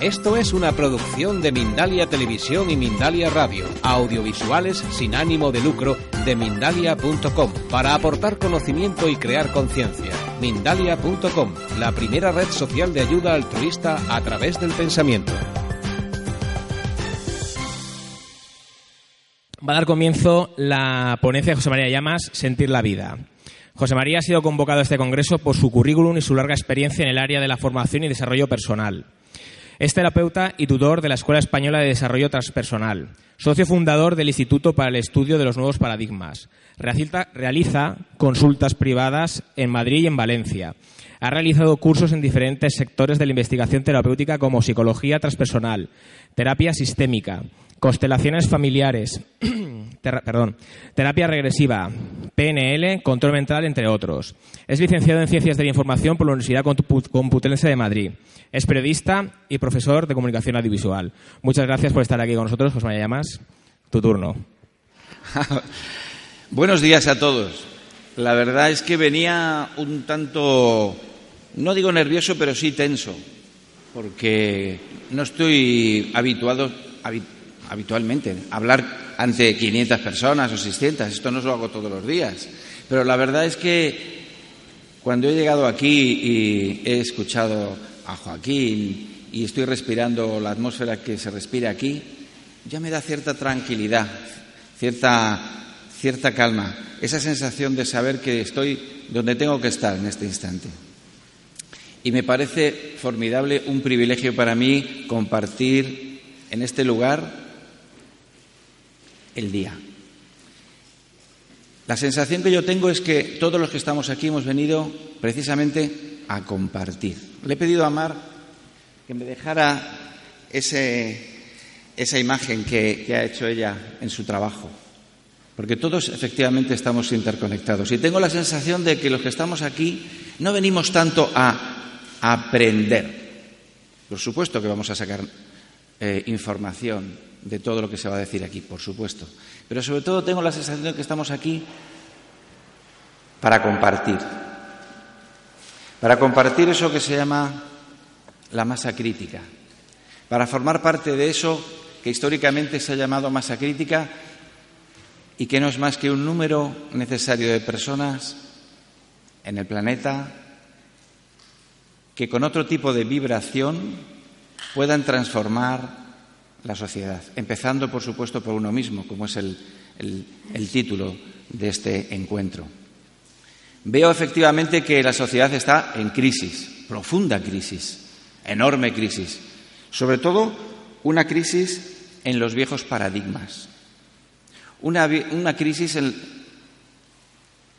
Esto es una producción de Mindalia Televisión y Mindalia Radio, audiovisuales sin ánimo de lucro de mindalia.com, para aportar conocimiento y crear conciencia. Mindalia.com, la primera red social de ayuda altruista a través del pensamiento. Va a dar comienzo la ponencia de José María Llamas, Sentir la Vida. José María ha sido convocado a este congreso por su currículum y su larga experiencia en el área de la formación y desarrollo personal. Es terapeuta y tutor de la Escuela Española de Desarrollo Transpersonal, socio fundador del Instituto para el Estudio de los Nuevos Paradigmas. Realiza, consultas privadas en Madrid y en Valencia. Ha realizado cursos en diferentes sectores de la investigación terapéutica como psicología transpersonal, terapia sistémica, constelaciones familiares, perdón, terapia regresiva, PNL, control mental, entre otros. Es licenciado en Ciencias de la Información por la Universidad Complutense de Madrid. Es periodista y profesor de comunicación audiovisual. Muchas gracias por estar aquí con nosotros, José María Llamas. Tu turno. Buenos días a todos. La verdad es que venía un tanto, no digo nervioso, pero sí tenso, porque no estoy habituado habi- habitualmente hablar ante 500 personas o 600. Esto no lo hago todos los días. Pero la verdad es que cuando he llegado aquí y he escuchado a Joaquín y estoy respirando la atmósfera que se respira aquí, ya me da cierta tranquilidad, cierta, cierta calma, esa sensación de saber que estoy donde tengo que estar en este instante. Y me parece formidable, un privilegio para mí compartir en este lugar el día. La sensación que yo tengo es que todos los que estamos aquí hemos venido precisamente a compartir. Le he pedido a Mar que me dejara esa imagen que, que ha hecho ella en su trabajo, porque todos efectivamente estamos interconectados. Y tengo la sensación de que los que estamos aquí no venimos tanto a aprender. Por supuesto que vamos a sacar eh, información de todo lo que se va a decir aquí, por supuesto. Pero sobre todo tengo la sensación de que estamos aquí para compartir. Para compartir eso que se llama la masa crítica. Para formar parte de eso que históricamente se ha llamado masa crítica y que no es más que un número necesario de personas en el planeta que con otro tipo de vibración puedan transformar la sociedad, empezando, por supuesto, por uno mismo, como es el, el, título de este encuentro. Veo efectivamente que la sociedad está en crisis, profunda crisis, enorme crisis, sobre todo una crisis en los viejos paradigmas, una, una crisis en,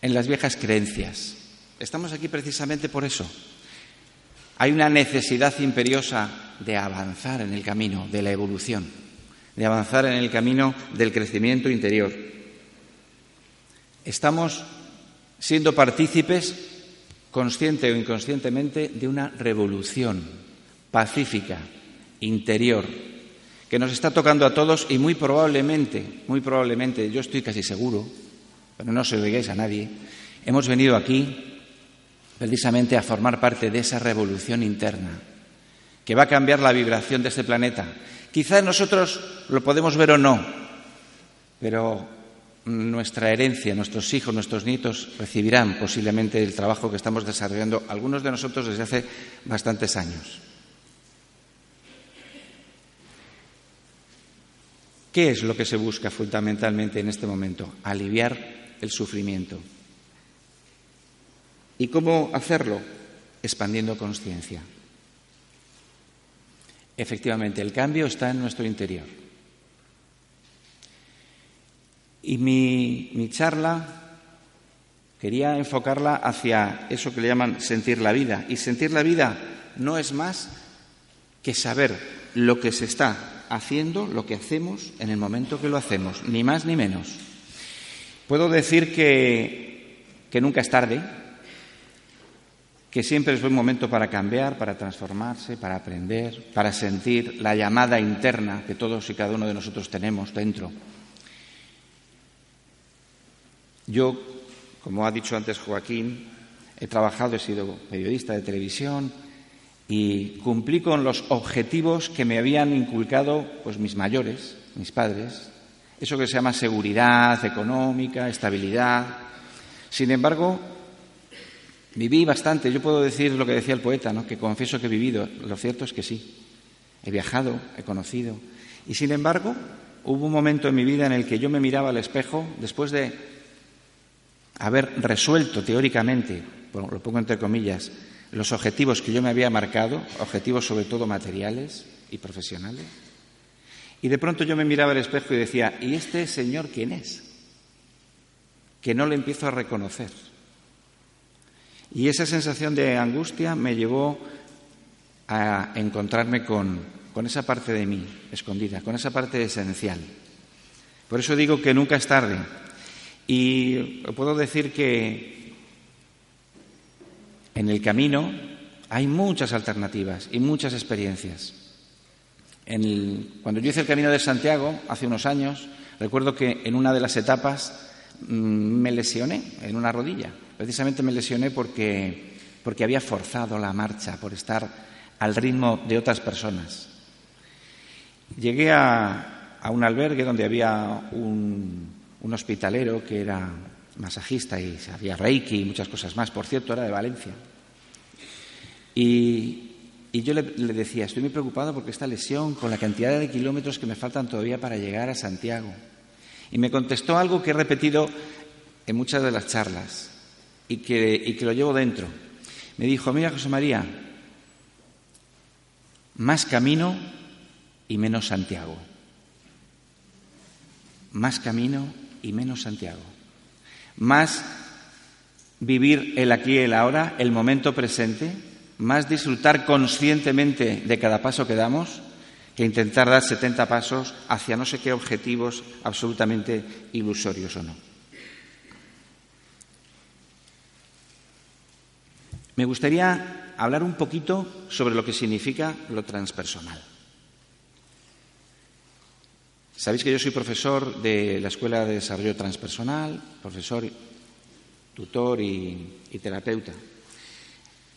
en las viejas creencias. Estamos aquí precisamente por eso. Hay una necesidad imperiosa de avanzar en el camino de la evolución, de avanzar en el camino del crecimiento interior. Estamos siendo partícipes, consciente o inconscientemente, de una revolución pacífica, interior, que nos está tocando a todos y muy probablemente, muy probablemente, yo estoy casi seguro, pero no se lo digáis a nadie, hemos venido aquí precisamente a formar parte de esa revolución interna que va a cambiar la vibración de este planeta. Quizá nosotros lo podemos ver o no, pero nuestra herencia, nuestros hijos, nuestros nietos recibirán posiblemente el trabajo que estamos desarrollando algunos de nosotros desde hace bastantes años. ¿Qué es lo que se busca fundamentalmente en este momento? Aliviar el sufrimiento. ¿Y cómo hacerlo? Expandiendo conciencia. Efectivamente, el cambio está en nuestro interior. Y mi, mi, charla quería enfocarla hacia eso que le llaman sentir la vida. Y sentir la vida no es más que saber lo que se está haciendo, lo que hacemos en el momento que lo hacemos, ni más ni menos. Puedo decir que, que nunca es tarde, que siempre es buen momento para cambiar, para transformarse, para aprender, para sentir la llamada interna que todos y cada uno de nosotros tenemos dentro. Yo, como ha dicho antes Joaquín, he trabajado, he sido periodista de televisión y cumplí con los objetivos que me habían inculcado pues, mis mayores, mis padres, eso que se llama seguridad económica, estabilidad. Sin embargo, viví bastante. Yo puedo decir lo que decía el poeta, ¿no? que confieso que he vivido. Lo cierto es que sí. He viajado, he conocido. Y sin embargo, hubo un momento en mi vida en el que yo me miraba al espejo después de haber resuelto teóricamente, lo pongo entre comillas, los objetivos que yo me había marcado, objetivos sobre todo materiales y profesionales. Y de pronto yo me miraba al espejo y decía, ¿y este señor quién es? Que no le empiezo a reconocer. Y esa sensación de angustia me llevó a encontrarme con, con esa parte de mí escondida, con esa parte esencial. Por eso digo que nunca es tarde. Y puedo decir que en el camino hay muchas alternativas y muchas experiencias. cuando yo hice el Camino de Santiago hace unos años, recuerdo que en una de las etapas mm, me lesioné en una rodilla. Precisamente me lesioné porque, porque había forzado la marcha, por estar al ritmo de otras personas. Llegué a, un albergue donde había un, un hospitalero que era masajista y sabía reiki y muchas cosas más. Por cierto, era de Valencia. Y, yo le, le, decía, estoy muy preocupado porque esta lesión, con la cantidad de kilómetros que me faltan todavía para llegar a Santiago. Y me contestó algo que he repetido en muchas de las charlas y que, y que lo llevo dentro. Me dijo, mira José María, más camino y menos Santiago. Más camino y menos Santiago. Más vivir el aquí y el ahora, el momento presente, más disfrutar conscientemente de cada paso que damos que intentar dar 70 pasos hacia no sé qué objetivos absolutamente ilusorios o no. Me gustaría hablar un poquito sobre lo que significa lo transpersonal. Sabéis que yo soy profesor de la Escuela de Desarrollo Transpersonal, profesor, tutor y, terapeuta.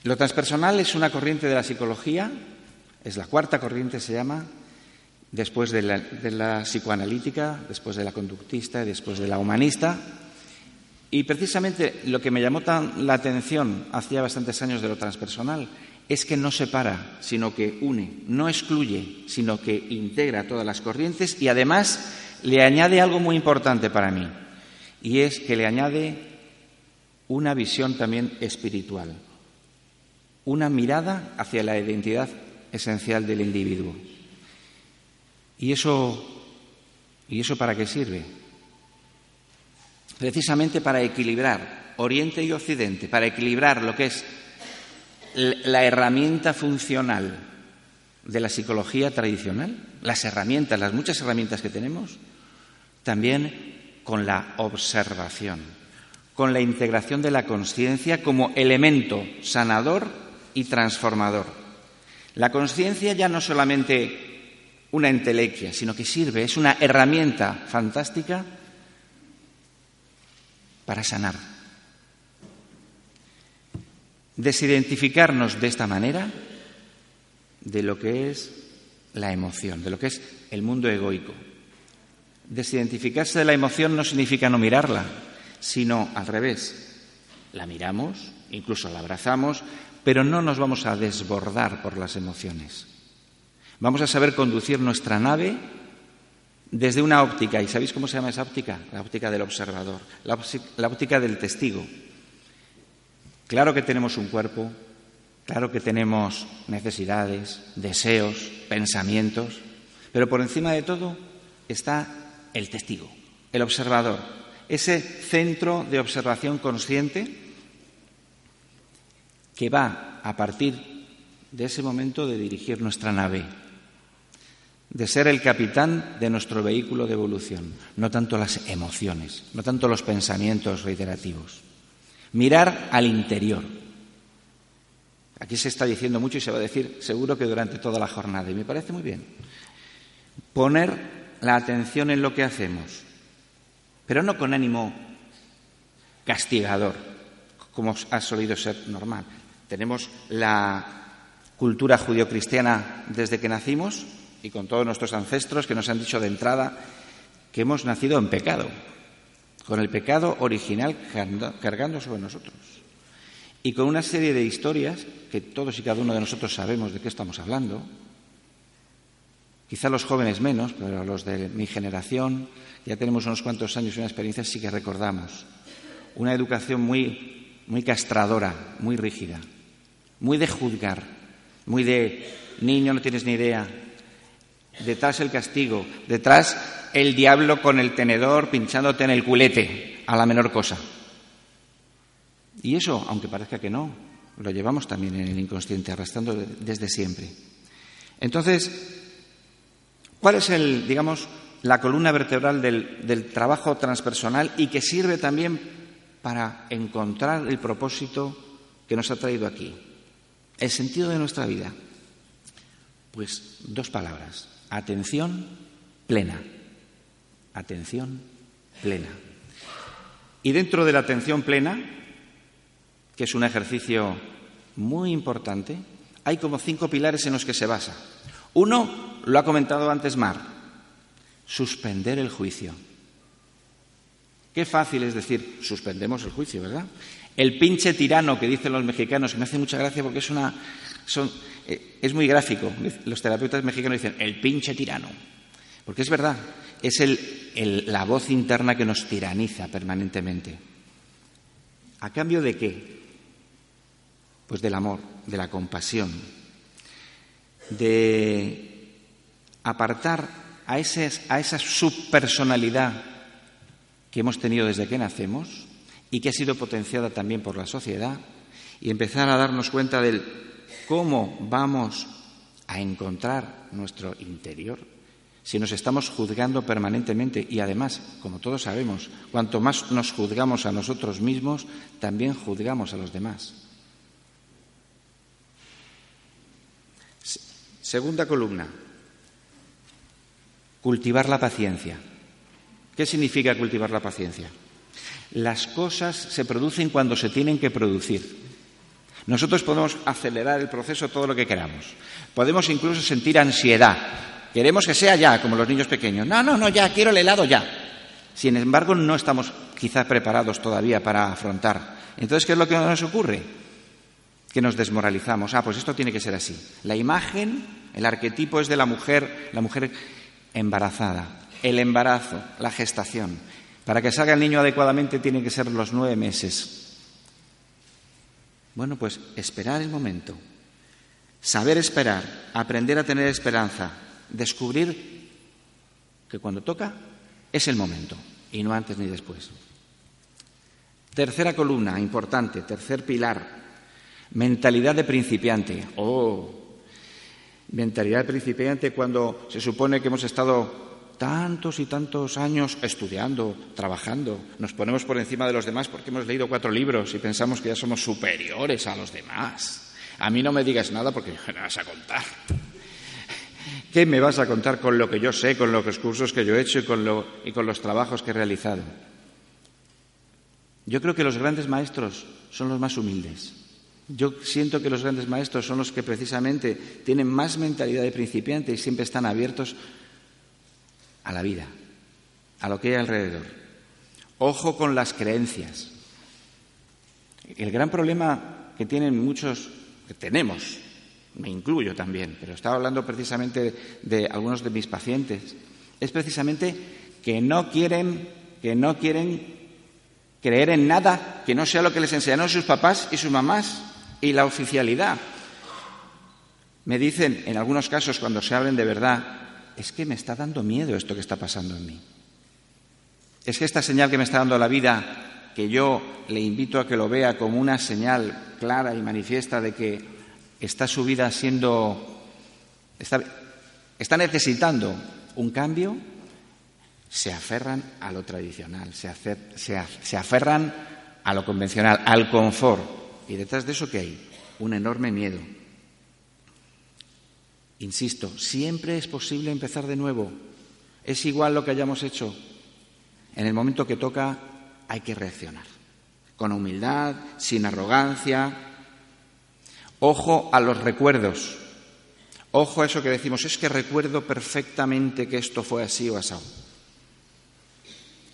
Lo transpersonal es una corriente de la psicología, es la cuarta corriente, se llama, después de la, de la psicoanalítica, después de la conductista y después de la humanista. Y precisamente lo que me llamó tan la atención hacía bastantes años de lo transpersonal es que no separa, sino que une, no excluye, sino que integra todas las corrientes y además le añade algo muy importante para mí, y es que le añade una visión también espiritual, una mirada hacia la identidad esencial del individuo. ¿Y eso, ¿y eso para qué sirve? Precisamente para equilibrar Oriente y Occidente, para equilibrar lo que es la herramienta funcional de la psicología tradicional, las herramientas, las muchas herramientas que tenemos, también con la observación, con la integración de la conciencia como elemento sanador y transformador. La conciencia ya no solamente una entelequia, sino que sirve, es una herramienta fantástica para sanar desidentificarnos de esta manera de lo que es la emoción, de lo que es el mundo egoico. Desidentificarse de la emoción no significa no mirarla, sino al revés. La miramos, incluso la abrazamos, pero no nos vamos a desbordar por las emociones. Vamos a saber conducir nuestra nave desde una óptica. ¿Y sabéis cómo se llama esa óptica? La óptica del observador, la, óptica del testigo. Claro que tenemos un cuerpo, claro que tenemos necesidades, deseos, pensamientos, pero por encima de todo está el testigo, el observador, ese centro de observación consciente que va a partir de ese momento de dirigir nuestra nave de ser el capitán de nuestro vehículo de evolución, no tanto las emociones, no tanto los pensamientos reiterativos. Mirar al interior. Aquí se está diciendo mucho y se va a decir seguro que durante toda la jornada, y me parece muy bien. Poner la atención en lo que hacemos, pero no con ánimo castigador, como ha solido ser normal. Tenemos la cultura judio-cristiana desde que nacimos, y con todos nuestros ancestros que nos han dicho de entrada que hemos nacido en pecado, con el pecado original cargando sobre nosotros. Y con una serie de historias que todos y cada uno de nosotros sabemos de qué estamos hablando, quizá los jóvenes menos, pero los de mi generación, ya tenemos unos cuantos años y una experiencia, sí que recordamos. Una educación muy, muy castradora, muy rígida, muy de juzgar, muy de niño, no tienes ni idea, Detrás el castigo, detrás el diablo con el tenedor pinchándote en el culete a la menor cosa. Y eso, aunque parezca que no, lo llevamos también en el inconsciente, arrastrando desde siempre. Entonces, ¿cuál es el, digamos, la columna vertebral del, del trabajo transpersonal y que sirve también para encontrar el propósito que nos ha traído aquí? El sentido de nuestra vida. Pues dos palabras, Atención plena. Atención plena. Y dentro de la atención plena, que es un ejercicio muy importante, hay como cinco pilares en los que se basa. Uno, lo ha comentado antes Mar, suspender el juicio. Qué fácil es decir, suspendemos el juicio, ¿verdad? El pinche tirano que dicen los mexicanos, que me hace mucha gracia porque es una, eh, es muy gráfico. Los terapeutas mexicanos dicen el pinche tirano. Porque es verdad, es la voz interna que nos tiraniza permanentemente. ¿A cambio de qué? Pues del amor, de la compasión, de apartar a, a esa subpersonalidad que hemos tenido desde que nacemos y que ha sido potenciada también por la sociedad y empezar a darnos cuenta del ¿Cómo vamos a encontrar nuestro interior si nos estamos juzgando permanentemente? Y además, como todos sabemos, cuanto más nos juzgamos a nosotros mismos, también juzgamos a los demás. Segunda columna, cultivar la paciencia. ¿Qué significa cultivar la paciencia? Las cosas se producen cuando se tienen que producir. Nosotros podemos acelerar el proceso todo lo que queramos. Podemos incluso sentir ansiedad. Queremos que sea ya, como los niños pequeños. No, no, no, ya, quiero el helado ya. Sin embargo, no estamos quizá preparados todavía para afrontar. Entonces, ¿qué es lo que nos ocurre? Que nos desmoralizamos. Ah, pues esto tiene que ser así. La imagen, el arquetipo es de la mujer, la mujer embarazada. El embarazo, la gestación. Para que salga el niño adecuadamente tiene que ser los nueve meses. Bueno, pues esperar el momento, saber esperar, aprender a tener esperanza, descubrir que cuando toca es el momento y no antes ni después. Tercera columna, importante, tercer pilar, mentalidad de principiante. Oh, mentalidad de principiante cuando se supone que hemos estado tantos y tantos años estudiando, trabajando, nos ponemos por encima de los demás porque hemos leído cuatro libros y pensamos que ya somos superiores a los demás. A mí no me digas nada porque me vas a contar. ¿Qué me vas a contar con lo que yo sé, con los cursos que yo he hecho y con, y con los trabajos que he realizado? Yo creo que los grandes maestros son los más humildes. Yo siento que los grandes maestros son los que precisamente tienen más mentalidad de principiante y siempre están abiertos a la vida, a lo que hay alrededor. Ojo con las creencias. El gran problema que tienen muchos, que tenemos, me incluyo también, pero estaba hablando precisamente de, algunos de mis pacientes, es precisamente que no quieren, que no quieren creer en nada que no sea lo que les enseñaron sus papás y sus mamás y la oficialidad. Me dicen, en algunos casos, cuando se hablen de verdad, es que me está dando miedo esto que está pasando en mí. Es que esta señal que me está dando la vida, que yo le invito a que lo vea como una señal clara y manifiesta de que está su vida siendo... está necesitando un cambio, se aferran a lo tradicional, se, se aferran a lo convencional, al confort. Y detrás de eso, ¿qué hay? Un enorme miedo. Insisto, siempre es posible empezar de nuevo. Es igual lo que hayamos hecho. En el momento que toca, hay que reaccionar. Con humildad, sin arrogancia. Ojo a los recuerdos. Ojo a eso que decimos, es que recuerdo perfectamente que esto fue así o así.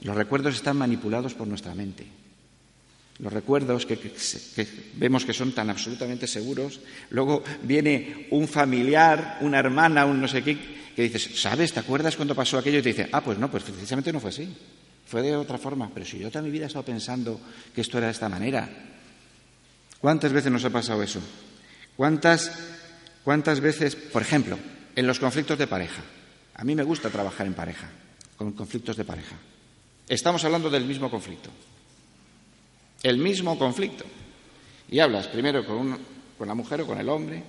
Los recuerdos están manipulados por nuestra mente. Los recuerdos que, vemos que son tan absolutamente seguros, luego viene un familiar, una hermana, un no sé qué, que dices, ¿sabes? ¿Te acuerdas cuando pasó aquello? Y te dice, ah, pues no, pues precisamente no fue así. Fue de otra forma. Pero si yo toda mi vida he estado pensando que esto era de esta manera. ¿Cuántas veces nos ha pasado eso? ¿Cuántas, cuántas veces, por ejemplo, en los conflictos de pareja? A mí me gusta trabajar en pareja, con conflictos de pareja. Estamos hablando del mismo conflicto. El mismo conflicto. Y hablas primero con, con la mujer o con el hombre,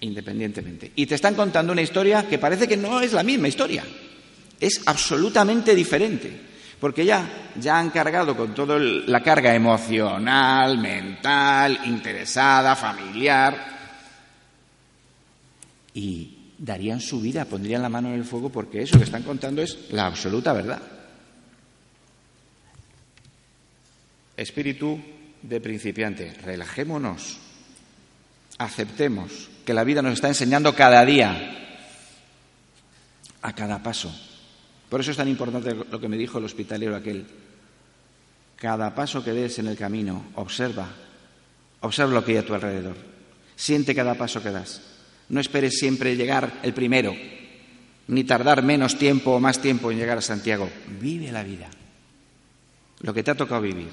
independientemente. Y te están contando una historia que parece que no es la misma historia. Es absolutamente diferente. Porque ya, ya han cargado con toda la carga emocional, mental, interesada, familiar. Y darían su vida, pondrían la mano en el fuego porque eso que están contando es la absoluta verdad. Espíritu de principiante, relajémonos, aceptemos que la vida nos está enseñando cada día, a cada paso. Por eso es tan importante lo que me dijo el hospitalero aquel. Cada paso que des en el camino, observa, observa lo que hay a tu alrededor. Siente cada paso que das. No esperes siempre llegar el primero, ni tardar menos tiempo o más tiempo en llegar a Santiago. Vive la vida, lo que te ha tocado vivir.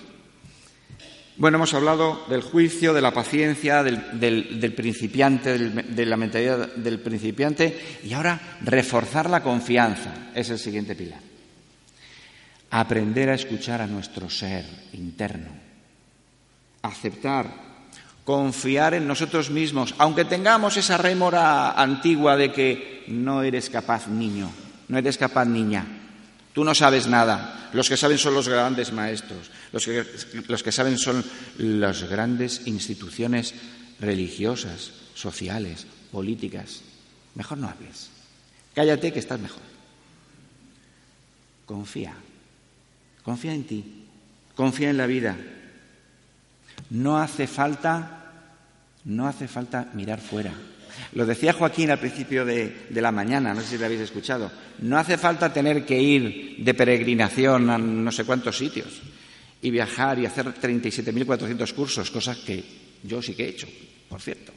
Bueno, hemos hablado del juicio, de la paciencia, del, principiante, de la mentalidad del principiante y ahora reforzar la confianza es el siguiente pilar. Aprender a escuchar a nuestro ser interno, aceptar, confiar en nosotros mismos, aunque tengamos esa rémora antigua de que no eres capaz niño, no eres capaz niña, Tú no sabes nada. Los que saben son los grandes maestros. Los que, los que saben son las grandes instituciones religiosas, sociales, políticas. Mejor no hables. Cállate que estás mejor. Confía. Confía en ti. Confía en la vida. No hace falta, no hace falta mirar fuera. Lo decía Joaquín al principio de, la mañana, no sé si lo habéis escuchado. No hace falta tener que ir de peregrinación a no sé cuántos sitios y viajar y hacer 37.400 cursos, cosas que yo sí que he hecho, por cierto.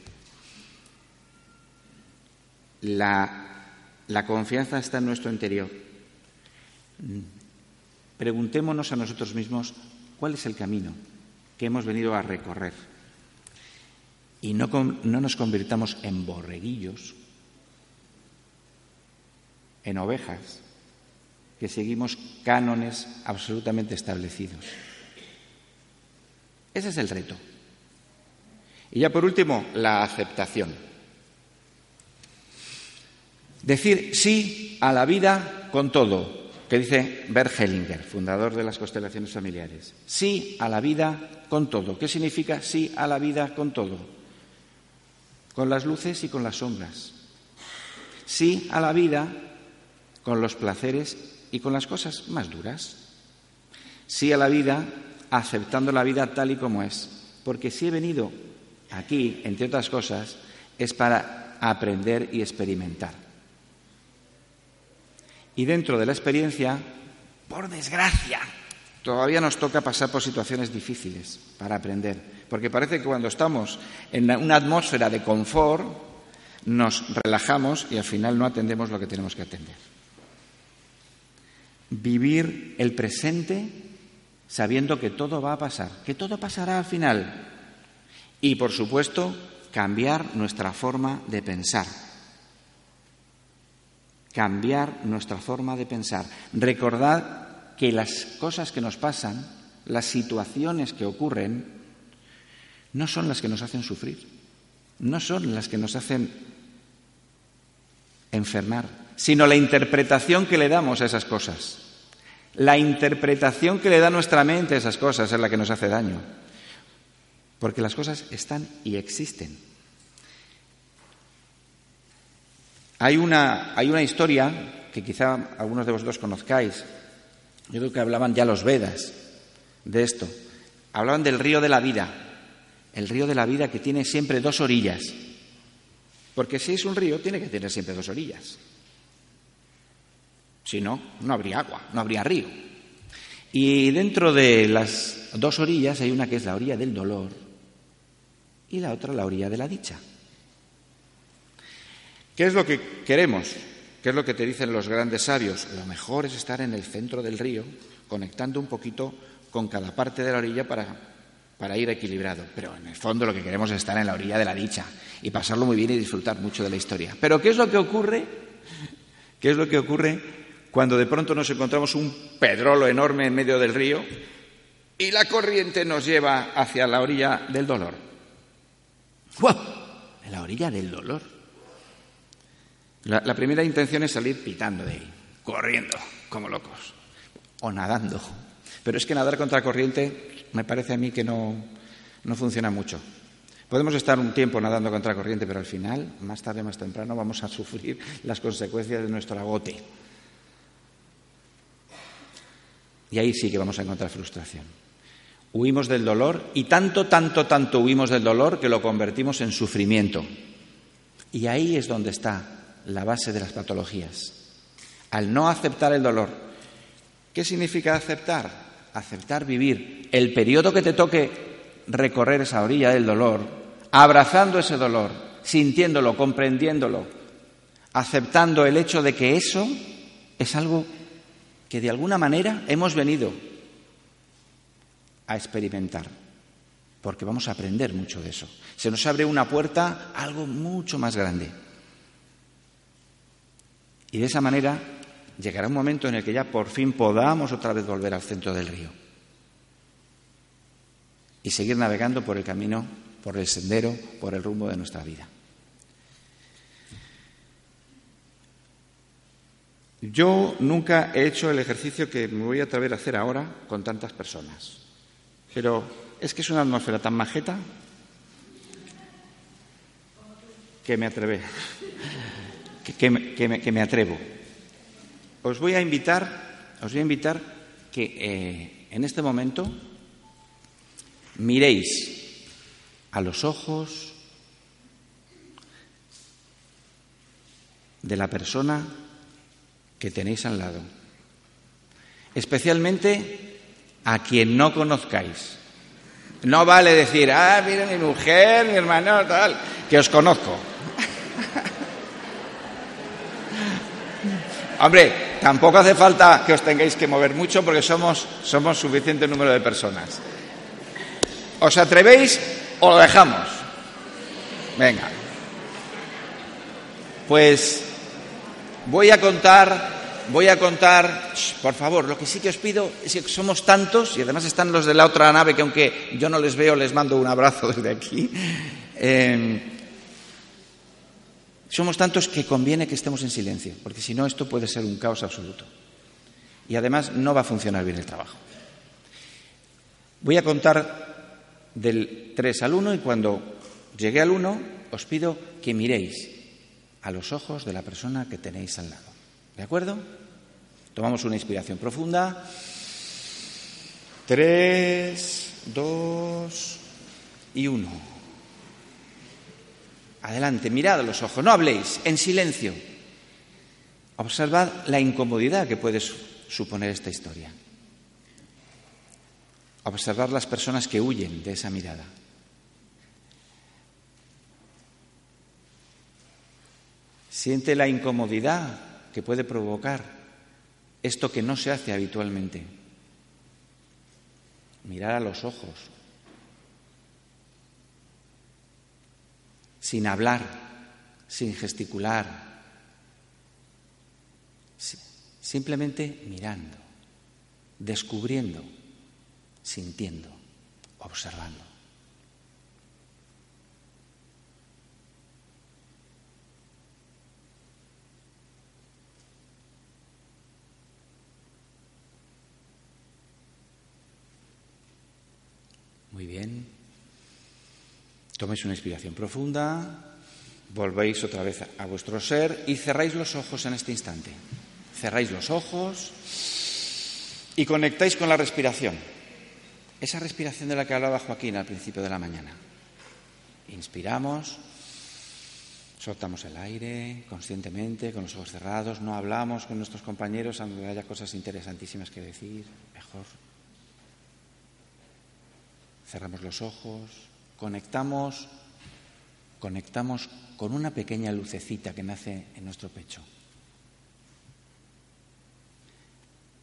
la confianza está en nuestro interior. Preguntémonos a nosotros mismos cuál es el camino que hemos venido a recorrer y no, nos convirtamos en borreguillos, en ovejas, que seguimos cánones absolutamente establecidos. Ese es el reto. Y ya por último, la aceptación. Decir sí a la vida con todo, que dice Bert Hellinger, fundador de las constelaciones familiares. Sí a la vida con todo. ¿Qué significa sí a la vida con todo? Con las luces y con las sombras. Sí a la vida con los placeres y con las cosas más duras. Sí a la vida aceptando la vida tal y como es. Porque si he venido aquí, entre otras cosas, es para aprender y experimentar. Y dentro de la experiencia, por desgracia, todavía nos toca pasar por situaciones difíciles para aprender. Porque parece que cuando estamos en una atmósfera de confort, nos relajamos y al final no atendemos lo que tenemos que atender. Vivir el presente sabiendo que todo va a pasar, que todo pasará al final. Y, por supuesto, cambiar nuestra forma de pensar. Cambiar nuestra forma de pensar. Recordar que las cosas que nos pasan, las situaciones que ocurren, no son las que nos hacen sufrir, no son las que nos hacen enfermar, sino la interpretación que le damos a esas cosas. La interpretación que le da nuestra mente a esas cosas es la que nos hace daño. Porque las cosas están y existen. Hay una, hay una historia que quizá algunos de vosotros conozcáis. Yo creo que hablaban ya los Vedas de esto. Hablaban del río de la vida. El río de la vida que tiene siempre dos orillas. Porque si es un río, tiene que tener siempre dos orillas. Si no, no habría agua, no habría río. Y dentro de las dos orillas hay una que es la orilla del dolor y la otra la orilla de la dicha. ¿Qué es lo que queremos? ¿Qué es lo que te dicen los grandes sabios? Lo mejor es estar en el centro del río, conectando un poquito con cada parte de la orilla para, para ir equilibrado. Pero en el fondo lo que queremos es estar en la orilla de la dicha y pasarlo muy bien y disfrutar mucho de la historia. Pero ¿qué es lo que ocurre? ¿Qué es lo que ocurre cuando de pronto nos encontramos un pedrolo enorme en medio del río y la corriente nos lleva hacia la orilla del dolor. ¡Wow! En la orilla del dolor. La, primera intención es salir pitando de ahí, corriendo, como locos, o nadando. Pero es que nadar contra corriente me parece a mí que no, no funciona mucho. Podemos estar un tiempo nadando contra corriente, pero al final, más tarde o más temprano, vamos a sufrir las consecuencias de nuestro agote. Y ahí sí que vamos a encontrar frustración. Huimos del dolor y tanto, tanto, tanto huimos del dolor que lo convertimos en sufrimiento. Y ahí es donde está la base de las patologías. Al no aceptar el dolor. ¿Qué significa aceptar? Aceptar vivir el periodo que te toque recorrer esa orilla del dolor, abrazando ese dolor, sintiéndolo, comprendiéndolo, aceptando el hecho de que eso es algo que de alguna manera hemos venido a experimentar, porque vamos a aprender mucho de eso. Se nos abre una puerta a algo mucho más grande. Y de esa manera llegará un momento en el que ya por fin podamos otra vez volver al centro del río. Y seguir navegando por el camino, por el sendero, por el rumbo de nuestra vida. Yo nunca he hecho el ejercicio que me voy a atrever a hacer ahora con tantas personas, pero es que es una atmósfera tan majeta que me atreve, que, me, atrevo. Os voy a invitar, os voy a invitar que eh, en este momento miréis a los ojos de la persona que tenéis al lado. Especialmente a quien no conozcáis. No vale decir, ah, mira mi mujer, mi hermano, tal, que os conozco. Hombre, tampoco hace falta que os tengáis que mover mucho porque somos, suficiente número de personas. ¿Os atrevéis o lo dejamos? Venga. Pues Voy a contar, voy a contar, por favor, lo que sí que os pido es que somos tantos, y además están los de la otra nave que aunque yo no les veo, les mando un abrazo desde aquí. Eh, somos tantos que conviene que estemos en silencio, porque si no esto puede ser un caos absoluto. Y además no va a funcionar bien el trabajo. Voy a contar del 3 al 1 y cuando llegue al 1 os pido que miréis a los ojos de la persona que tenéis al lado. ¿De acuerdo? Tomamos una inspiración profunda. Tres, dos y uno. Adelante, mirad a los ojos, no habléis, en silencio. Observad la incomodidad que puede suponer esta historia. Observad las personas que huyen de esa mirada. Siente la incomodidad que puede provocar esto que no se hace habitualmente. Mirar a los ojos, sin hablar, sin gesticular, simplemente mirando, descubriendo, sintiendo, observando. Muy bien. Toméis una inspiración profunda, volvéis otra vez a vuestro ser y cerráis los ojos en este instante. Cerráis los ojos y conectáis con la respiración. Esa respiración de la que hablaba Joaquín al principio de la mañana. Inspiramos, soltamos el aire conscientemente, con los ojos cerrados, no hablamos con nuestros compañeros aunque haya cosas interesantísimas que decir, mejor. Cerramos los ojos, conectamos, conectamos con una pequeña lucecita que nace en nuestro pecho.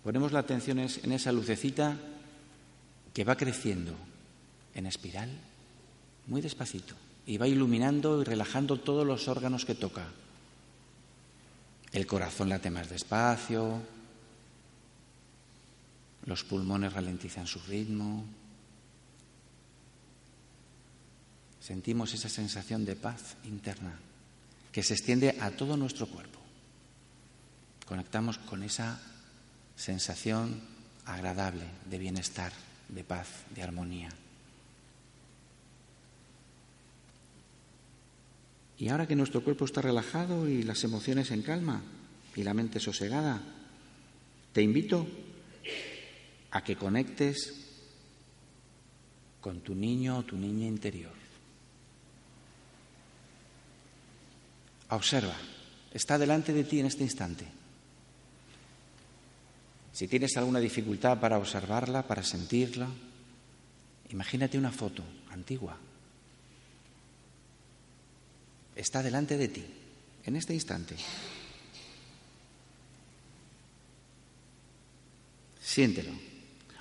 Ponemos la atención en esa lucecita que va creciendo en espiral, muy despacito, y va iluminando y relajando todos los órganos que toca. El corazón late más despacio, los pulmones ralentizan su ritmo, sentimos esa sensación de paz interna que se extiende a todo nuestro cuerpo. Conectamos con esa sensación agradable de bienestar, de paz, de armonía. Y ahora que nuestro cuerpo está relajado y las emociones en calma y la mente sosegada, te invito a que conectes con tu niño o tu niña interior. Observa, está delante de ti en este instante. Si tienes alguna dificultad para observarla, para sentirla, imagínate una foto antigua. Está delante de ti, en este instante. Siéntelo.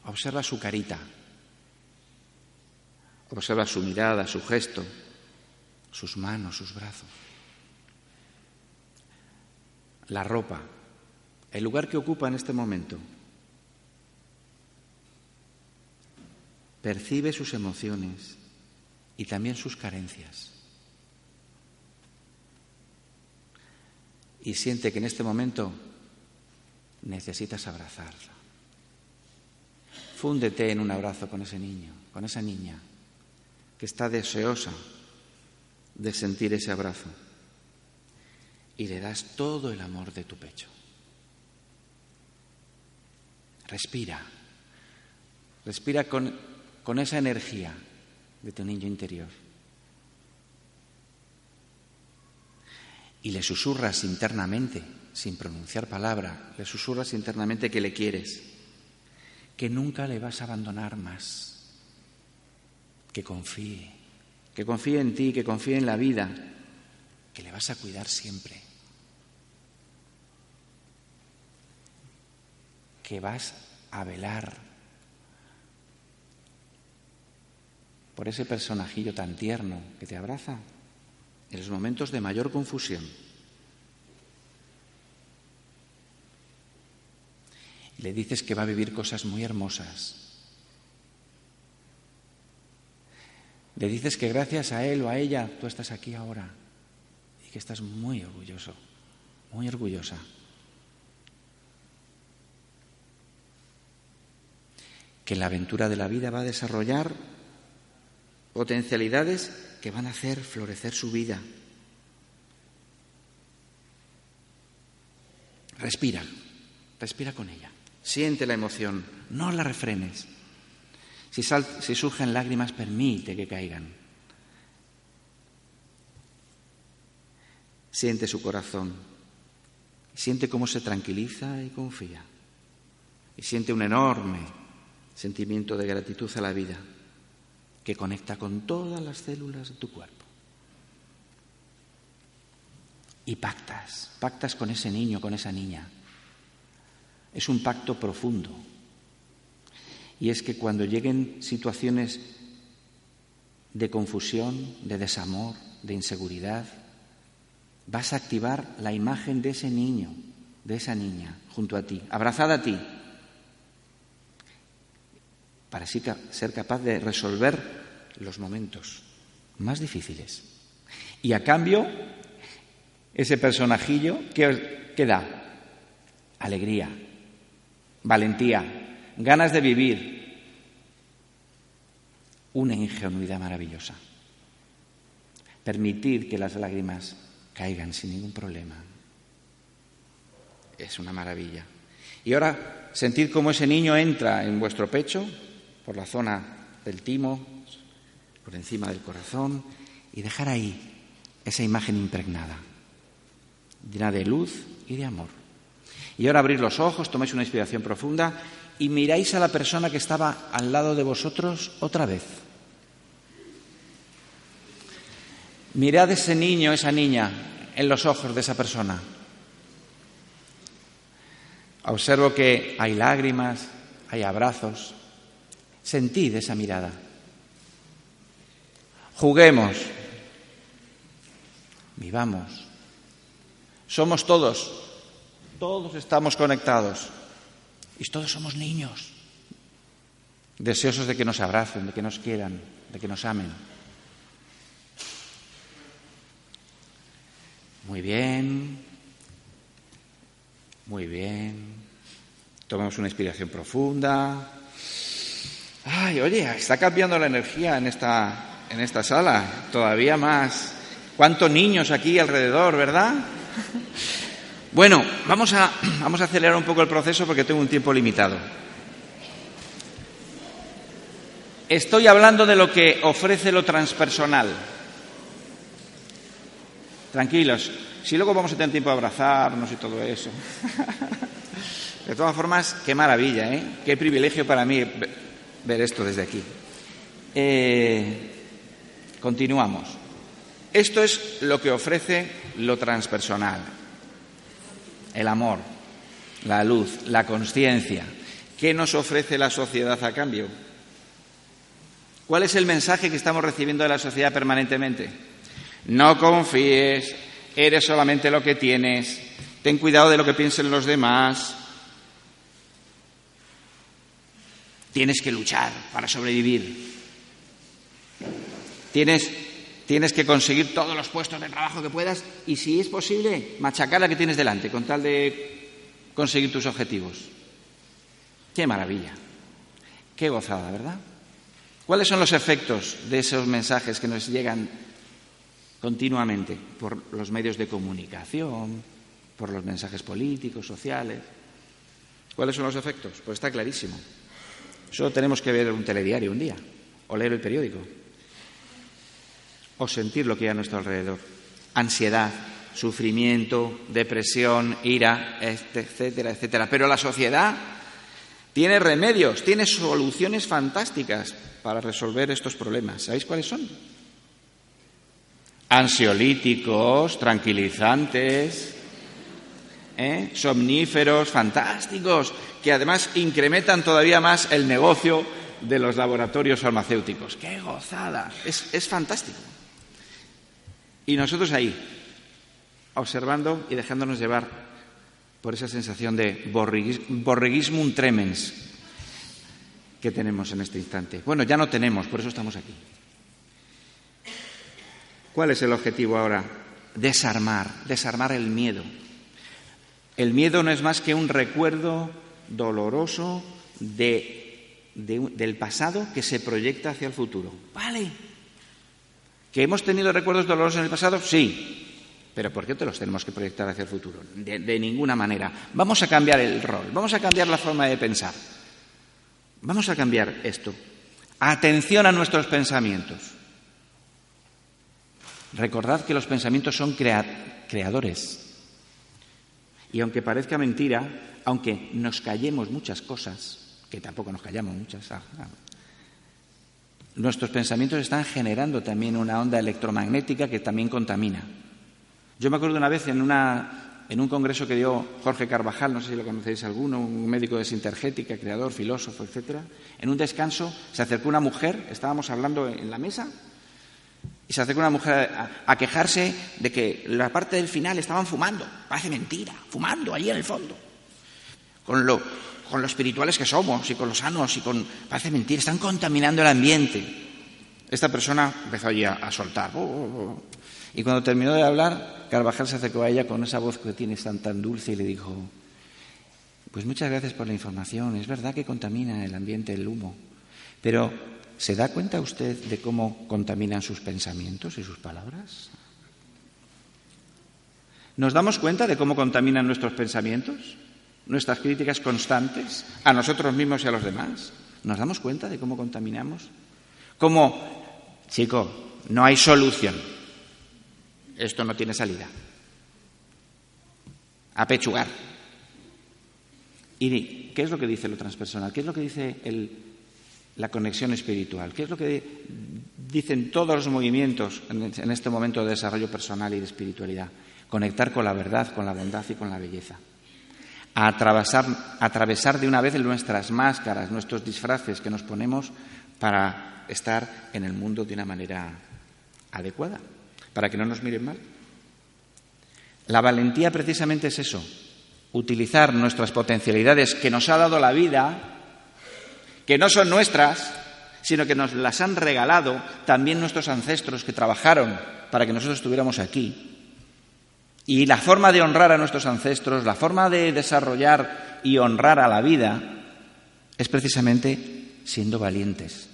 Observa su carita. Observa su mirada, su gesto, sus manos, sus brazos la ropa, el lugar que ocupa en este momento. Percibe sus emociones y también sus carencias. Y siente que en este momento necesitas abrazarla. Fúndete en un abrazo con ese niño, con esa niña, que está deseosa de sentir ese abrazo y le das todo el amor de tu pecho. Respira, respira con, con esa energía de tu niño interior. Y le susurras internamente, sin pronunciar palabra, le susurras internamente que le quieres, que nunca le vas a abandonar más, que confíe, que confíe en ti, que confíe en la vida, que le vas a cuidar siempre, que vas a velar por ese personajillo tan tierno que te abraza en los momentos de mayor confusión. Le dices que va a vivir cosas muy hermosas. Le dices que gracias a él o a ella tú estás aquí ahora que estás muy orgulloso, muy orgullosa. Que la aventura de la vida va a desarrollar potencialidades que van a hacer florecer su vida. Respira, respira con ella. Siente la emoción, no la refrenes. Si, si surgen lágrimas, permite que caigan. Siente su corazón. Siente cómo se tranquiliza y confía. Y siente un enorme sentimiento de gratitud a la vida que conecta con todas las células de tu cuerpo. Y pactas, pactas con ese niño, con esa niña. Es un pacto profundo. Y es que cuando lleguen situaciones de confusión, de desamor, de inseguridad, vas a activar la imagen de ese niño, de esa niña, junto a ti, abrazada a ti, para ser capaz de resolver los momentos más difíciles. Y a cambio, ese personajillo, ¿qué, qué da? Alegría, valentía, ganas de vivir, una ingenuidad maravillosa. Permitir que las lágrimas caigan sin ningún problema. Es una maravilla. Y ahora sentir cómo ese niño entra en vuestro pecho, por la zona del timo, por encima del corazón, y dejar ahí esa imagen impregnada, llena de luz y de amor. Y ahora abrir los ojos, toméis una inspiración profunda y miráis a la persona que estaba al lado de vosotros otra vez. Mirad ese niño, esa niña, en los ojos de esa persona. Observo que hay lágrimas, hay abrazos. Sentid esa mirada. Juguemos. Vivamos. Somos todos. Todos estamos conectados. Y todos somos niños. Deseosos de que nos abracen, de que nos quieran, de que nos amen. Muy bien, muy bien. Tomamos una inspiración profunda. Ay, oye, está cambiando la energía en esta, en esta sala, todavía más. ¿Cuántos niños aquí alrededor, verdad? Bueno, vamos a, vamos a acelerar un poco el proceso porque tengo un tiempo limitado. Estoy hablando de lo que ofrece lo transpersonal. Tranquilos, si luego vamos a tener tiempo de abrazarnos y todo eso. De todas formas, qué maravilla, ¿eh? Qué privilegio para mí ver esto desde aquí. Eh, continuamos. Esto es lo que ofrece lo transpersonal. El amor, la luz, la conciencia. ¿Qué nos ofrece la sociedad a cambio? ¿Cuál es el mensaje que estamos recibiendo de la sociedad permanentemente? No confíes, eres solamente lo que tienes, ten cuidado de lo que piensen los demás. Tienes que luchar para sobrevivir. Tienes, tienes que conseguir todos los puestos de trabajo que puedas y, si es posible, machacar la que tienes delante con tal de conseguir tus objetivos. Qué maravilla. Qué gozada, ¿verdad? ¿Cuáles son los efectos de esos mensajes que nos llegan continuamente por los medios de comunicación, por los mensajes políticos, sociales. ¿Cuáles son los efectos? Pues está clarísimo. Solo tenemos que ver un telediario un día, o leer el periódico, o sentir lo que hay a nuestro alrededor. Ansiedad, sufrimiento, depresión, ira, etcétera, etcétera. Pero la sociedad tiene remedios, tiene soluciones fantásticas para resolver estos problemas. ¿Sabéis cuáles son? ansiolíticos, tranquilizantes, ¿eh? somníferos, fantásticos, que además incrementan todavía más el negocio de los laboratorios farmacéuticos. ¡Qué gozada! Es, es fantástico. Y nosotros ahí, observando y dejándonos llevar por esa sensación de borreguismum tremens que tenemos en este instante. Bueno, ya no tenemos, por eso estamos aquí. ¿Cuál es el objetivo ahora? Desarmar, desarmar el miedo. El miedo no es más que un recuerdo doloroso del pasado que se proyecta hacia el futuro. Vale. ¿Que hemos tenido recuerdos dolorosos en el pasado? Sí. Pero ¿por qué te los tenemos que proyectar hacia el futuro? de ninguna manera. Vamos a cambiar el rol, vamos a cambiar la forma de pensar. Vamos a cambiar esto. Atención a nuestros pensamientos. Recordad que los pensamientos son creadores. Y aunque parezca mentira, aunque nos callemos muchas cosas, que tampoco nos callamos muchas, ah, ah, nuestros pensamientos están generando también una onda electromagnética que también contamina. Yo me acuerdo una vez en, una, en un congreso que dio Jorge Carvajal, no sé si lo conocéis alguno, un médico de sintergética, creador, filósofo, etcétera. En un descanso se acercó una mujer, estábamos hablando en la mesa, y se acerca una mujer a, quejarse de que la parte del final estaban fumando. Parece mentira, fumando allí en el fondo. Con lo, con lo espirituales que somos y con los sanos y con... Parece mentira, están contaminando el ambiente. Esta persona empezó allí a, soltar. Oh, oh, oh. Y cuando terminó de hablar, Carvajal se acercó a ella con esa voz que tiene tan, tan dulce y le dijo, pues muchas gracias por la información. Es verdad que contamina el ambiente el humo, pero ¿se da cuenta usted de cómo contaminan sus pensamientos y sus palabras? ¿Nos damos cuenta de cómo contaminan nuestros pensamientos? ¿Nuestras críticas constantes a nosotros mismos y a los demás? ¿Nos damos cuenta de cómo contaminamos? Como, chico, no hay solución. Esto no tiene salida. A pechugar. ¿Y qué es lo que dice lo transpersonal? ¿Qué es lo que dice la conexión espiritual? ¿Qué es lo que dicen todos los movimientos en este momento de desarrollo personal y de espiritualidad? Conectar con la verdad, con la bondad y con la belleza. atravesar, atravesar de una vez nuestras máscaras, nuestros disfraces que nos ponemos para estar en el mundo de una manera adecuada, para que no nos miren mal. La valentía precisamente es eso, utilizar nuestras potencialidades que nos ha dado la vida, que no son nuestras, sino que nos las han regalado también nuestros ancestros que trabajaron para que nosotros estuviéramos aquí. Y la forma de honrar a nuestros ancestros, la forma de desarrollar y honrar a la vida, es precisamente siendo valientes,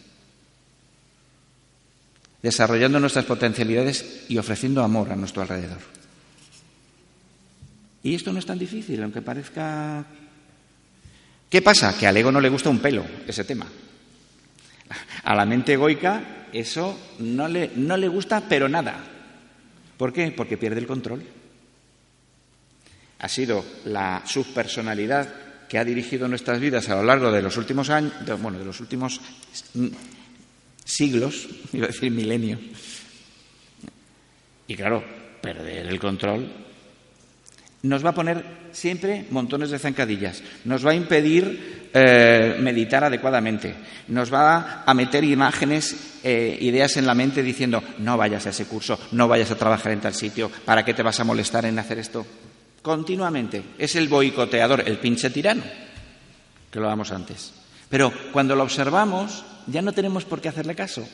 desarrollando nuestras potencialidades y ofreciendo amor a nuestro alrededor. Y esto no es tan difícil, aunque parezca... ¿Qué pasa? Que al ego no le gusta un pelo ese tema. A la mente egoica eso no le, no le gusta, pero nada. ¿Por qué? Porque pierde el control. Ha sido la subpersonalidad que ha dirigido nuestras vidas a lo largo de los últimos años, bueno, de los últimos siglos, iba a decir milenios. Y claro, perder el control nos va a poner siempre montones de zancadillas, nos va a impedir eh, meditar adecuadamente, nos va a meter imágenes, eh, ideas en la mente diciendo no vayas a ese curso, no vayas a trabajar en tal sitio, ¿para qué te vas a molestar en hacer esto? Continuamente. Es el boicoteador, el pinche tirano, que lo damos antes. Pero cuando lo observamos, ya no tenemos por qué hacerle caso.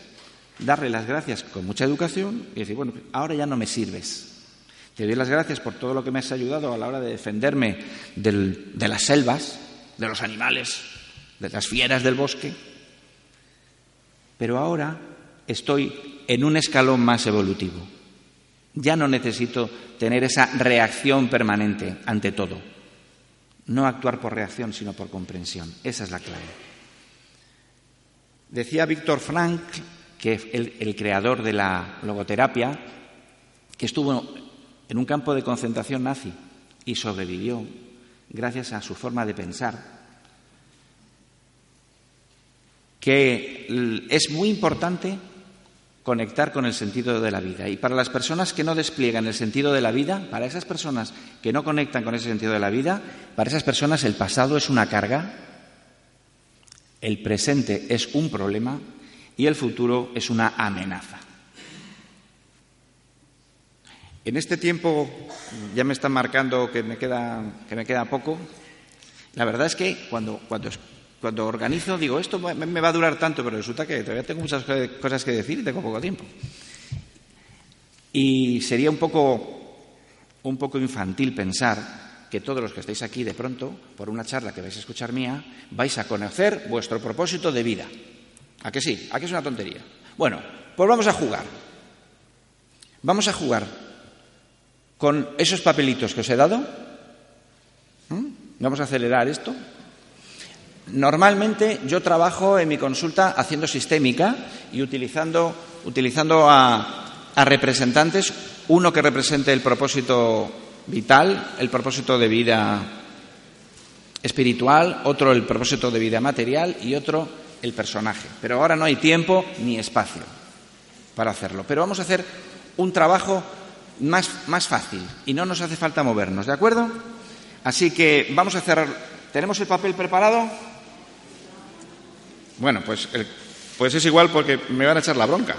Darle las gracias con mucha educación y decir, bueno, ahora ya no me sirves. Te doy las gracias por todo lo que me has ayudado a la hora de defenderme de las selvas, de los animales, de las fieras del bosque. Pero ahora estoy en un escalón más evolutivo. Ya no necesito tener esa reacción permanente ante todo. No actuar por reacción, sino por comprensión. Esa es la clave. Decía Víctor Frank, que es el, creador de la logoterapia, que estuvo en un campo de concentración nazi y sobrevivió gracias a su forma de pensar, que es muy importante conectar con el sentido de la vida. Y para las personas que no despliegan el sentido de la vida, para esas personas que no conectan con ese sentido de la vida, para esas personas el pasado es una carga, el presente es un problema y el futuro es una amenaza. En este tiempo ya me están marcando que me queda, que me queda poco. La verdad es que cuando, cuando cuando organizo digo, esto me va a durar tanto, pero resulta que todavía tengo muchas cosas que decir y tengo poco tiempo. Y sería un poco, un poco infantil pensar que todos los que estáis aquí de pronto, por una charla que vais a escuchar mía, vais a conocer vuestro propósito de vida. ¿A que sí? ¿A que es una tontería? Bueno, pues vamos a jugar. Vamos a jugar con esos papelitos que os he dado. Vamos a acelerar esto. Normalmente yo trabajo en mi consulta haciendo sistémica y utilizando, a, representantes, uno que represente el propósito vital, el propósito de vida espiritual, otro el propósito de vida material y otro el personaje. Pero ahora no hay tiempo ni espacio para hacerlo. Pero vamos a hacer un trabajo más, más fácil y no nos hace falta movernos, ¿de acuerdo? Así que vamos a cerrar. ¿Tenemos el papel preparado? Bueno, pues, pues es igual porque me van a echar la bronca.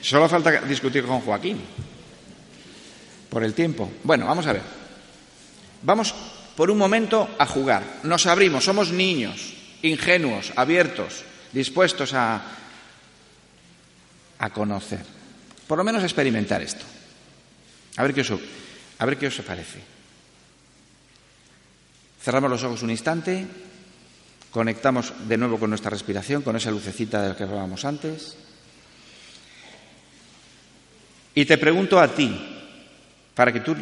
Solo falta discutir con Joaquín por el tiempo. Bueno, vamos a ver. Vamos por un momento a jugar. Nos abrimos, somos niños, ingenuos, abiertos, dispuestos a, a conocer. Por lo menos experimentar esto. A ver qué os, a ver qué os parece. Cerramos los ojos un instante Conectamos de nuevo con nuestra respiración, con esa lucecita de la que hablábamos antes. Y te pregunto a ti, para que tú,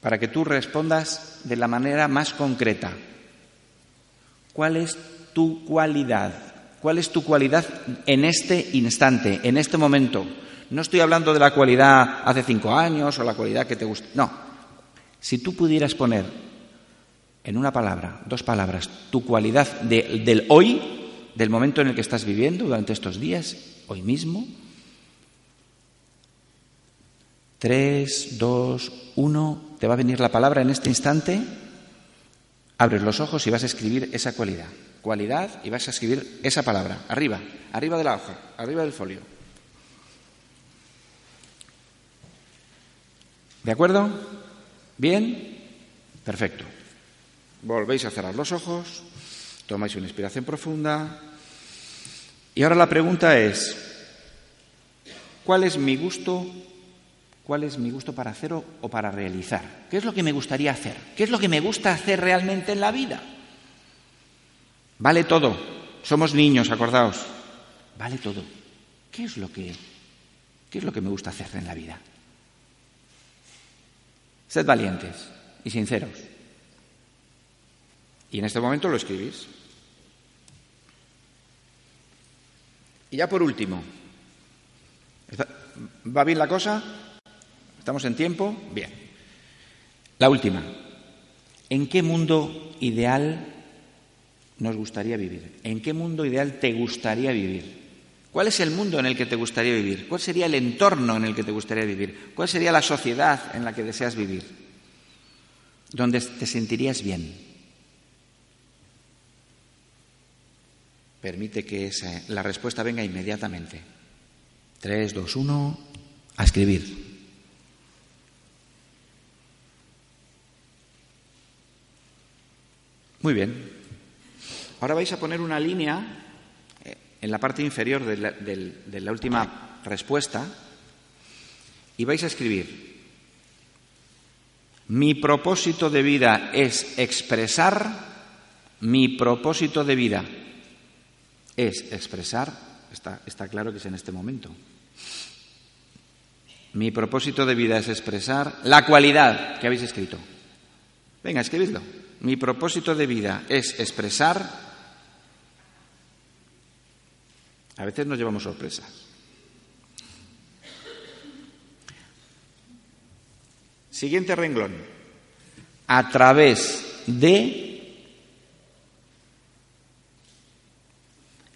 para que tú respondas de la manera más concreta, ¿cuál es tu cualidad? ¿Cuál es tu cualidad en este instante, en este momento? No estoy hablando de la cualidad hace cinco años o la cualidad que te gusta. No. Si tú pudieras poner en una palabra, dos palabras, tu cualidad del hoy, del momento en el que estás viviendo durante estos días, hoy mismo. Tres, dos, uno. Te va a venir la palabra en este instante. Abres los ojos y vas a escribir esa cualidad. Cualidad y vas a escribir esa palabra. Arriba, arriba de la hoja, arriba del folio. ¿De acuerdo? ¿Bien? Perfecto. Volvéis a cerrar los ojos, tomáis una inspiración profunda. Y ahora la pregunta es, ¿cuál es mi gusto? ¿Cuál es mi gusto para hacer o, para realizar? ¿Qué es lo que me gustaría hacer? ¿Qué es lo que me gusta hacer realmente en la vida? Vale todo. Somos niños, acordaos. Vale todo. ¿Qué es lo que qué es lo que me gusta hacer en la vida? Sed valientes y sinceros. Y en este momento lo escribís. Y ya por último, ¿va bien la cosa? ¿Estamos en tiempo? Bien. La última. ¿En qué mundo ideal nos gustaría vivir? ¿En qué mundo ideal te gustaría vivir? ¿Cuál es el mundo en el que te gustaría vivir? ¿Cuál sería el entorno en el que te gustaría vivir? ¿Cuál sería la sociedad en la que deseas vivir? ¿Dónde te sentirías bien? Permite que la respuesta venga inmediatamente. Tres, dos, uno, a escribir. Muy bien. Ahora vais a poner una línea en la parte inferior de la, última respuesta y vais a escribir, mi propósito de vida es expresar, mi propósito de vida es expresar, está, está claro que es en este momento, mi propósito de vida es expresar la cualidad que habéis escrito. Venga, escribidlo. Mi propósito de vida es expresar A veces nos llevamos sorpresas. Siguiente renglón. A través de...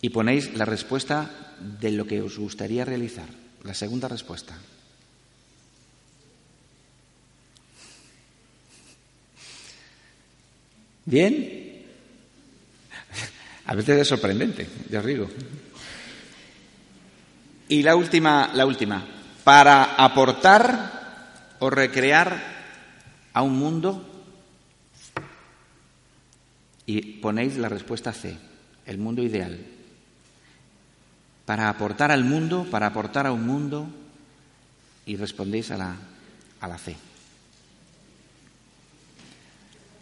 Y ponéis la respuesta de lo que os gustaría realizar. La segunda respuesta. ¿Bien? A veces es sorprendente, ya os. Y la última, la última, para aportar o recrear a un mundo y ponéis la respuesta C, el mundo ideal. Para aportar al mundo, para aportar a un mundo y respondéis a la, a la C.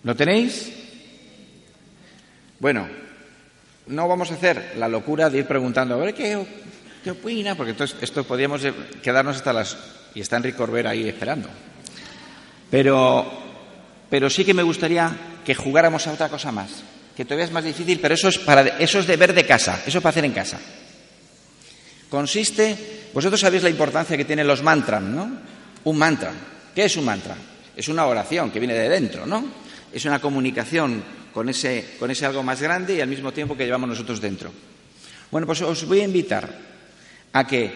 ¿Lo tenéis? Bueno, no vamos a hacer la locura de ir preguntando, a ver qué, ¿Qué? Porque entonces esto podríamos quedarnos hasta las... Y está Enrique Corbera ahí esperando. Pero, pero sí que me gustaría que jugáramos a otra cosa más, que todavía es más difícil, pero eso es, para, eso es deber de casa, eso es para hacer en casa. Consiste, vosotros sabéis la importancia que tienen los mantras, ¿no? Un mantra. ¿Qué es un mantra? Es una oración que viene de dentro, ¿no? Es una comunicación con ese, con ese algo más grande y al mismo tiempo que llevamos nosotros dentro. Bueno, pues os voy a invitar a que,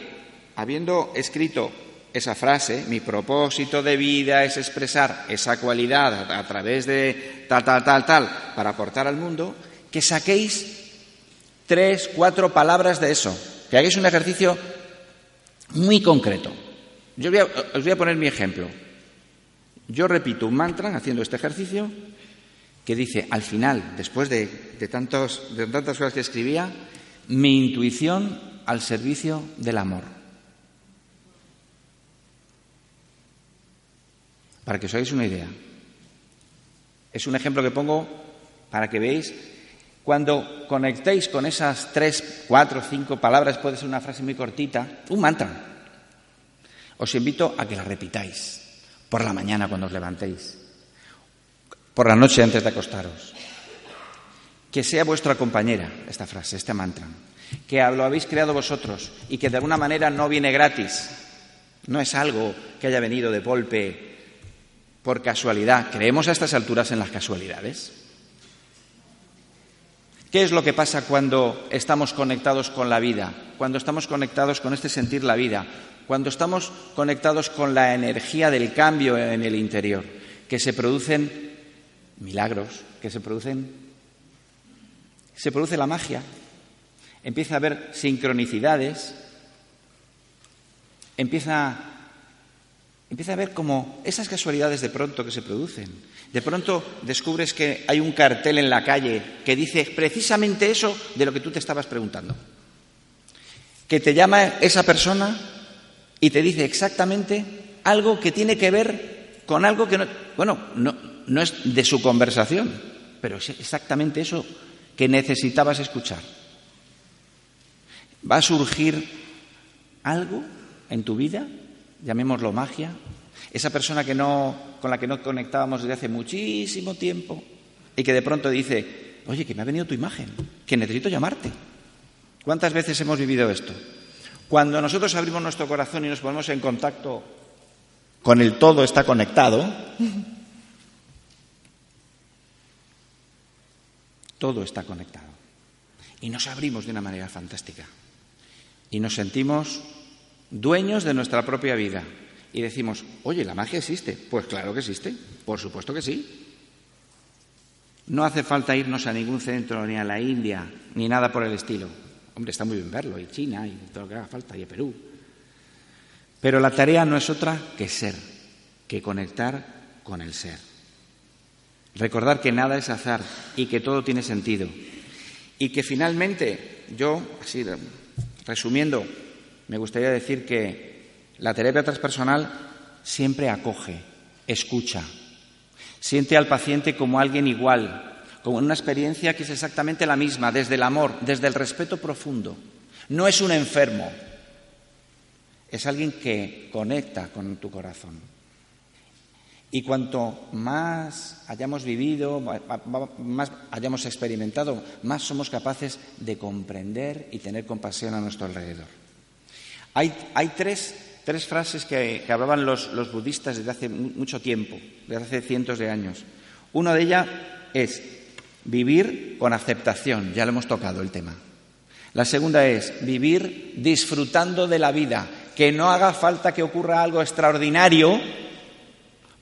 habiendo escrito esa frase, mi propósito de vida es expresar esa cualidad a, través de tal, tal, tal, tal, para aportar al mundo, que saquéis tres, cuatro palabras de eso, que hagáis un ejercicio muy concreto. Yo os voy a poner mi ejemplo. Yo repito un mantra haciendo este ejercicio que dice, al final, después de, de tantas cosas que escribía, mi intuición al servicio del amor. Para que os hagáis una idea. Es un ejemplo que pongo para que veáis Cuando conectéis con esas tres, cuatro, cinco palabras, puede ser una frase muy cortita, un mantra. Os invito a que la repitáis por la mañana cuando os levantéis, por la noche antes de acostaros. Que sea vuestra compañera esta frase, este mantra. Que lo habéis creado vosotros y que de alguna manera no viene gratis. No es algo que haya venido de golpe por casualidad. ¿Creemos a estas alturas en las casualidades? ¿Qué es lo que pasa cuando estamos conectados con la vida? Cuando estamos conectados con este sentir la vida, cuando estamos conectados con la energía del cambio en el interior, que se producen milagros, que se producen se produce la magia, empieza a haber sincronicidades, empieza empieza a ver como esas casualidades de pronto que se producen. De pronto descubres que hay un cartel en la calle que dice precisamente eso de lo que tú te estabas preguntando. Que te llama esa persona y te dice exactamente algo que tiene que ver con algo que no, bueno, no, no es de su conversación, pero es exactamente eso que necesitabas escuchar. Va a surgir algo en tu vida, llamémoslo magia, esa persona que no, con la que no conectábamos desde hace muchísimo tiempo y que de pronto dice, oye, que me ha venido tu imagen, que necesito llamarte. ¿Cuántas veces hemos vivido esto? Cuando nosotros abrimos nuestro corazón y nos ponemos en contacto con el todo está conectado, todo está conectado. Y nos abrimos de una manera fantástica. Y nos sentimos dueños de nuestra propia vida y decimos, oye, ¿la magia existe? Pues claro que existe, por supuesto que sí. No hace falta irnos a ningún centro, ni a la India, ni nada por el estilo. Hombre, está muy bien verlo, y China, y todo lo que haga falta, y Perú. Pero la tarea no es otra que ser, que conectar con el ser. Recordar que nada es azar y que todo tiene sentido. Y que finalmente, yo, así resumiendo, me gustaría decir que la terapia transpersonal siempre acoge, escucha, siente al paciente como alguien igual, como una experiencia que es exactamente la misma, desde el amor, desde el respeto profundo. No es un enfermo, es alguien que conecta con tu corazón. Y cuanto más hayamos vivido, más hayamos experimentado, más somos capaces de comprender y tener compasión a nuestro alrededor. Hay, hay tres tres frases que, hablaban los, budistas desde hace mucho tiempo, desde hace cientos de años. Una de ellas es vivir con aceptación, ya lo hemos tocado el tema. La segunda es vivir disfrutando de la vida, que no haga falta que ocurra algo extraordinario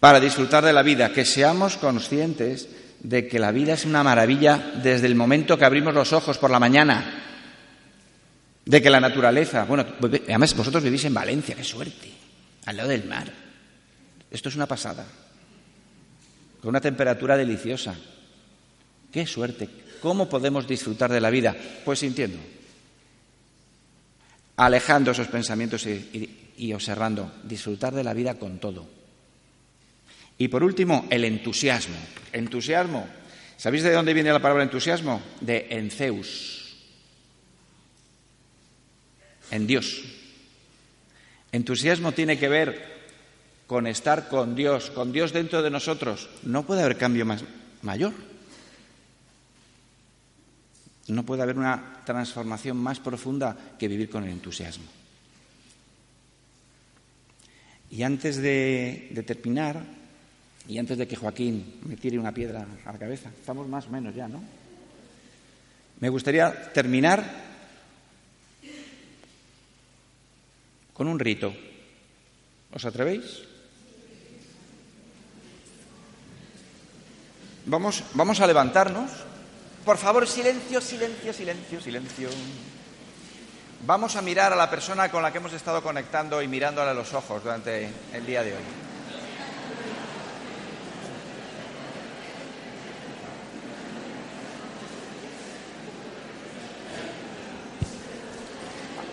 para disfrutar de la vida, que seamos conscientes de que la vida es una maravilla desde el momento que abrimos los ojos por la mañana de que la naturaleza, bueno, además vosotros vivís en Valencia, qué suerte, al lado del mar. Esto es una pasada, con una temperatura deliciosa. Qué suerte. ¿Cómo podemos disfrutar de la vida? Pues sintiendo, alejando esos pensamientos y, y observando, disfrutar de la vida con todo. Y por último, el entusiasmo. Entusiasmo. ¿Sabéis de dónde viene la palabra entusiasmo? De enceus en Dios. Entusiasmo tiene que ver con estar con Dios, con Dios dentro de nosotros. No puede haber cambio más mayor. No puede haber una transformación más profunda que vivir con el entusiasmo. Y antes de, de terminar, y antes de que Joaquín me tire una piedra a la cabeza, estamos más o menos ya, ¿no? Me gustaría terminar con un rito. ¿Os atrevéis? Vamos, vamos a levantarnos. Por favor, silencio, silencio, silencio, silencio. Vamos a mirar a la persona con la que hemos estado conectando y mirándola a los ojos durante el día de hoy.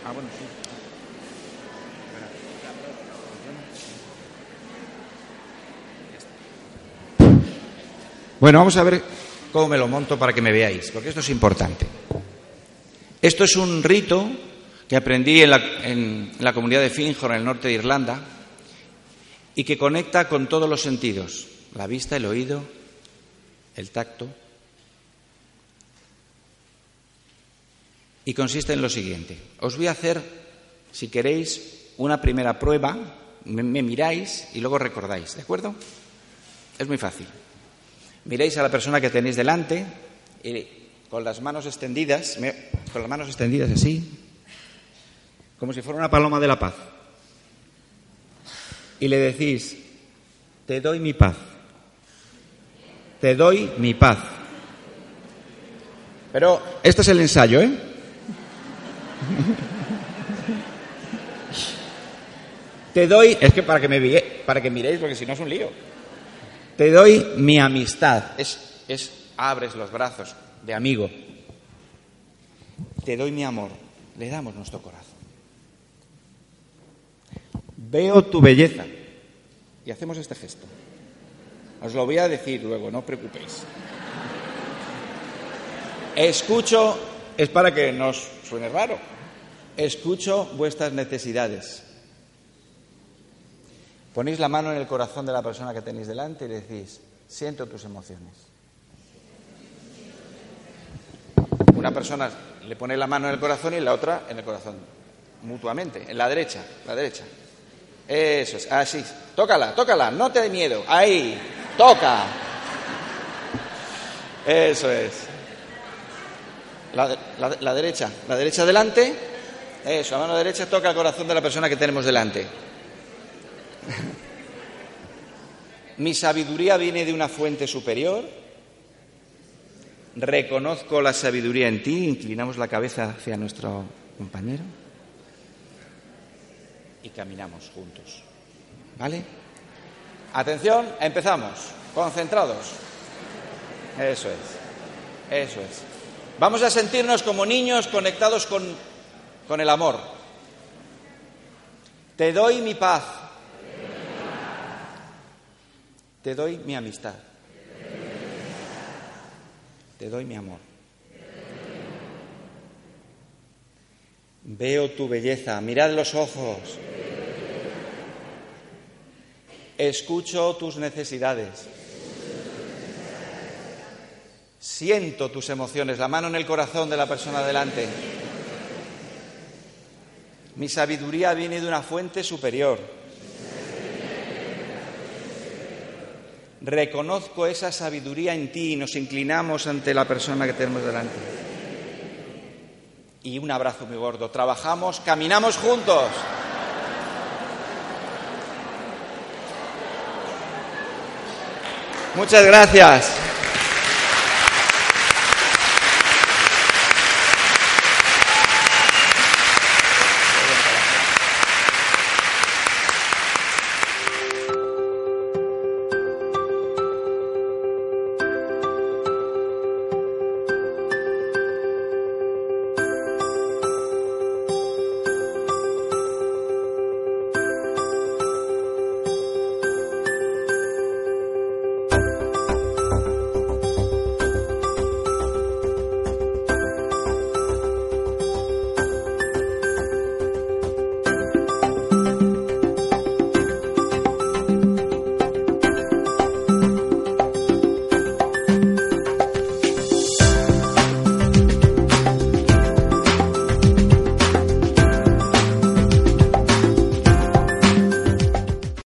Ah, bueno, sí. Bueno, vamos a ver cómo me lo monto para que me veáis, porque esto es importante. Esto es un rito que aprendí en la, en la comunidad de Fingor, en el norte de Irlanda, y que conecta con todos los sentidos, la vista, el oído, el tacto. Y consiste en lo siguiente. Os voy a hacer, si queréis, una primera prueba, me miráis y luego recordáis, ¿de acuerdo? Es muy fácil. Miréis a la persona que tenéis delante y con las manos extendidas, con las manos extendidas así, como si fuera una paloma de la paz. Y le decís, te doy mi paz, te doy mi paz. Pero este es el ensayo, ¿eh? te doy, es que para que me para que miréis, porque si no es un lío. Te doy mi amistad. Es, es abres los brazos de amigo. Te doy mi amor. Le damos nuestro corazón. Veo tu belleza. Y hacemos este gesto. Os lo voy a decir luego, no os preocupéis. Escucho, es para que nos suene raro, escucho vuestras necesidades. Ponéis la mano en el corazón de la persona que tenéis delante y decís, siento tus emociones. Una persona le pone la mano en el corazón y la otra en el corazón, mutuamente, en la derecha, la derecha. Eso es, así. Tócala, tócala, no te dé miedo. Ahí, toca. Eso es. La, la, derecha, la derecha delante. Eso, la mano derecha toca el corazón de la persona que tenemos delante. Mi sabiduría viene de una fuente superior. Reconozco la sabiduría en ti. Inclinamos la cabeza hacia nuestro compañero. Y caminamos juntos. ¿Vale? Atención, empezamos. Concentrados. Eso es. Eso es. Vamos a sentirnos como niños conectados con, con el amor. Te doy mi paz. Te doy mi amistad. Te doy mi amor. Veo tu belleza, mirad los ojos. Escucho tus necesidades. Siento tus emociones, la mano en el corazón de la persona delante. Mi sabiduría viene de una fuente superior. Reconozco esa sabiduría en ti y nos inclinamos ante la persona que tenemos delante. Y un abrazo muy gordo. Trabajamos, caminamos juntos. Muchas gracias.